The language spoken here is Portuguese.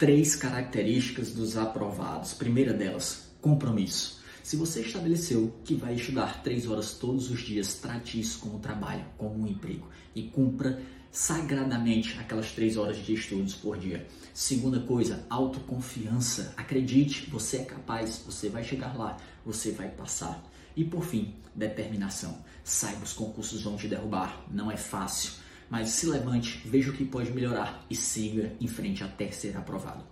três características dos aprovados. Primeira delas, compromisso. Se você estabeleceu que vai estudar três horas todos os dias, trate isso como trabalho, como um emprego e cumpra sagradamente aquelas três horas de estudos por dia. Segunda coisa, autoconfiança. Acredite, você é capaz, você vai chegar lá, você vai passar. E por fim, determinação. Saiba os concursos vão te derrubar, não é fácil, mas se levante, veja o que pode melhorar e siga em frente até ser aprovado.